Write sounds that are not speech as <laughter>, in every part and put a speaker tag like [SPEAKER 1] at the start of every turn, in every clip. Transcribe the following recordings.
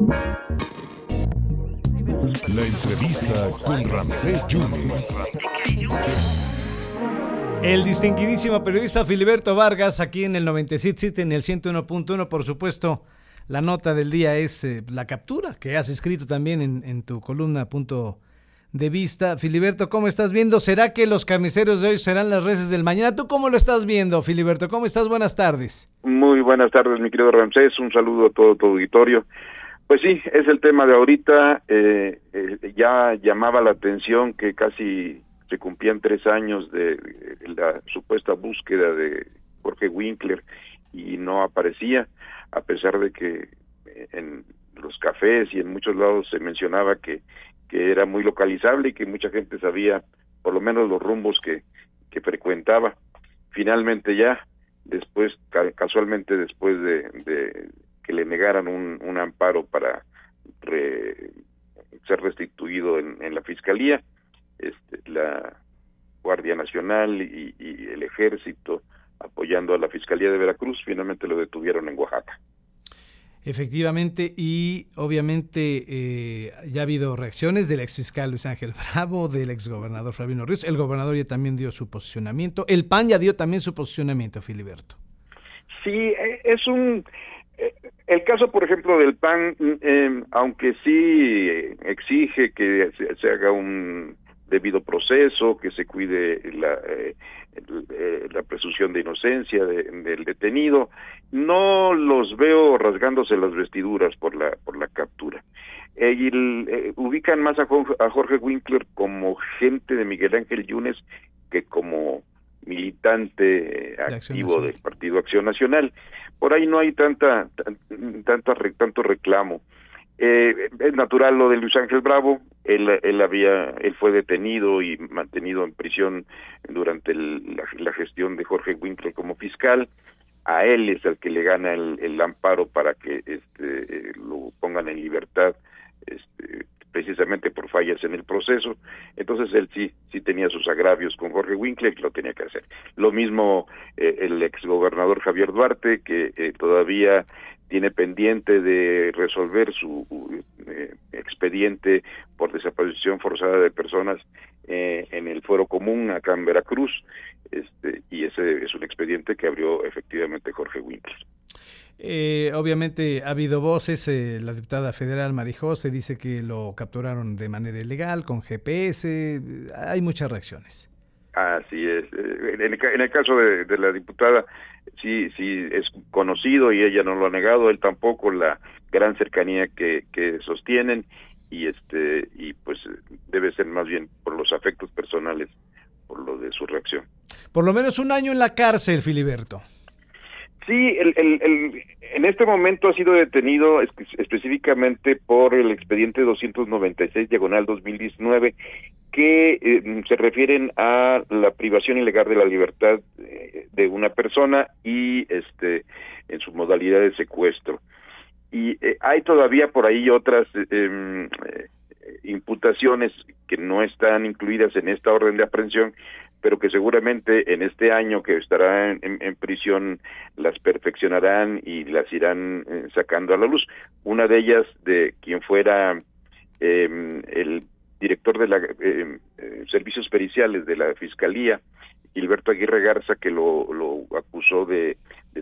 [SPEAKER 1] La entrevista con Ramsés Yunes.
[SPEAKER 2] El distinguidísimo periodista Filiberto Vargas, aquí en el 97 en el 101.1, por supuesto, la nota del día es eh, la captura que has escrito también en, en, tu columna punto de vista. Filiberto, ¿cómo estás viendo? ¿Será que los carniceros de hoy serán las reses del mañana? ¿Tú cómo lo estás viendo, Filiberto? ¿Cómo estás? Buenas tardes.
[SPEAKER 3] Muy buenas tardes, mi querido Ramsés. Un saludo a todo tu auditorio. Pues sí, es el tema de ahorita. Eh, eh, ya llamaba la atención que casi se cumplían tres años de, la supuesta búsqueda de Jorge Winkler y no aparecía, a pesar de que en los cafés y en muchos lados se mencionaba que, que era muy localizable y que mucha gente sabía por lo menos los rumbos que, que frecuentaba. Finalmente ya, después, casualmente después de, de que le negaran un, un amparo para re, ser restituido en, en la fiscalía, este, la Guardia Nacional y, y, el Ejército apoyando a la Fiscalía de Veracruz, finalmente lo detuvieron en Oaxaca.
[SPEAKER 2] Efectivamente, y obviamente eh, ya ha habido reacciones del ex fiscal Luis Ángel Bravo, del ex gobernador Flavino Ríos. El gobernador ya también dio su posicionamiento. El PAN ya dio también su posicionamiento, Filiberto.
[SPEAKER 3] Sí, e, es un. El caso, por ejemplo, del PAN, eh, aunque sí exige que se, se haga un debido proceso, que se cuide la, eh, la presunción de inocencia de, del detenido. No los veo rasgándose las vestiduras por la por la captura. Eh, y el, eh, ubican más a, a, Jorge Winkler como gente de Miguel Ángel Yunes que como militante activo del Partido Acción Nacional. Por ahí no hay tanta, tanta tanto reclamo. Eh, es natural lo de Luis Ángel Bravo, él, él había, él fue detenido y mantenido en prisión durante la, gestión de Jorge Winkler como fiscal, a él es el que le gana el, el amparo para que este, lo pongan en libertad, este, precisamente por fallas en el proceso, entonces él sí, sí tenía sus agravios con Jorge Winkler y lo tenía que hacer. Lo mismo eh, el exgobernador Javier Duarte, que eh, todavía tiene pendiente de resolver su eh, expediente por desaparición forzada de personas eh, en el fuero común acá en Veracruz este, y ese es un expediente que abrió efectivamente Jorge Winkler.
[SPEAKER 2] Eh, obviamente ha habido voces, eh, la diputada federal Marijose dice que lo capturaron de manera ilegal, con GPS, hay muchas reacciones.
[SPEAKER 3] Así es. En el, en el caso de, de, la diputada, sí, sí es conocido y ella no lo ha negado, él tampoco, la gran cercanía que, que sostienen y este y pues debe ser más bien por los afectos personales, por lo de su reacción.
[SPEAKER 2] Por lo menos un año en la cárcel, Filiberto.
[SPEAKER 3] Sí, el, el, el, en este momento ha sido detenido es, específicamente por el expediente 296 diagonal 2019 que eh, se refieren a la privación ilegal de la libertad eh, de una persona y este en su modalidad de secuestro. Y eh, hay todavía por ahí otras em, imputaciones que no están incluidas en esta orden de aprehensión, pero que seguramente en este año que estará en, prisión las perfeccionarán y las irán eh, sacando a la luz. Una de ellas de quien fuera eh, el director de la eh, servicios periciales de la fiscalía, Gilberto Aguirre Garza, que lo, lo acusó de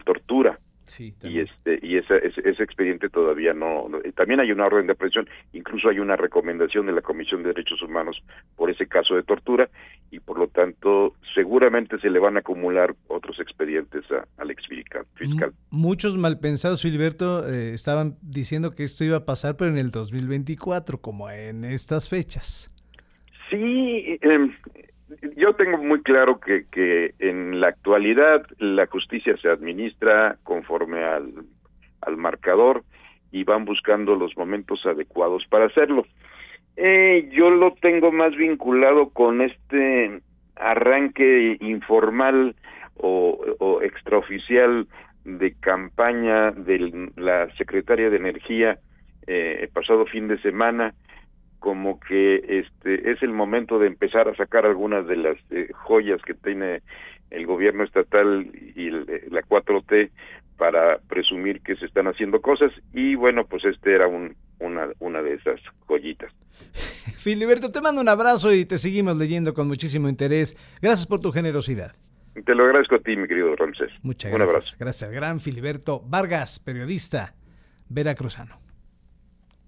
[SPEAKER 3] tortura
[SPEAKER 2] Sí,
[SPEAKER 3] y este y ese, ese, ese, expediente todavía no, no, también hay una orden de aprehensión incluso hay una recomendación de la Comisión de Derechos Humanos por ese caso de tortura y por lo tanto seguramente se le van a acumular otros expedientes a, al ex fiscal.
[SPEAKER 2] Muchos malpensados Filiberto eh, estaban diciendo que esto iba a pasar pero en el 2024 como en estas fechas.
[SPEAKER 3] Sí, eh, yo tengo muy claro que, que en la actualidad la justicia se administra conforme al, al marcador y van buscando los momentos adecuados para hacerlo. Eh, yo lo tengo más vinculado con este arranque informal o, o extraoficial de campaña de la secretaria de Energía eh, el pasado fin de semana como que este es el momento de empezar a sacar algunas de las eh, joyas que tiene el gobierno estatal y el, eh, la 4T para presumir que se están haciendo cosas y bueno pues este era un <laughs>
[SPEAKER 2] Filiberto, te mando un abrazo y te seguimos leyendo con muchísimo interés. Gracias por tu generosidad.
[SPEAKER 3] Te lo agradezco a ti, mi querido Ramsés.
[SPEAKER 2] Muchas
[SPEAKER 3] Un
[SPEAKER 2] gracias.
[SPEAKER 3] abrazo.
[SPEAKER 2] Gracias gran Filiberto Vargas, periodista veracruzano.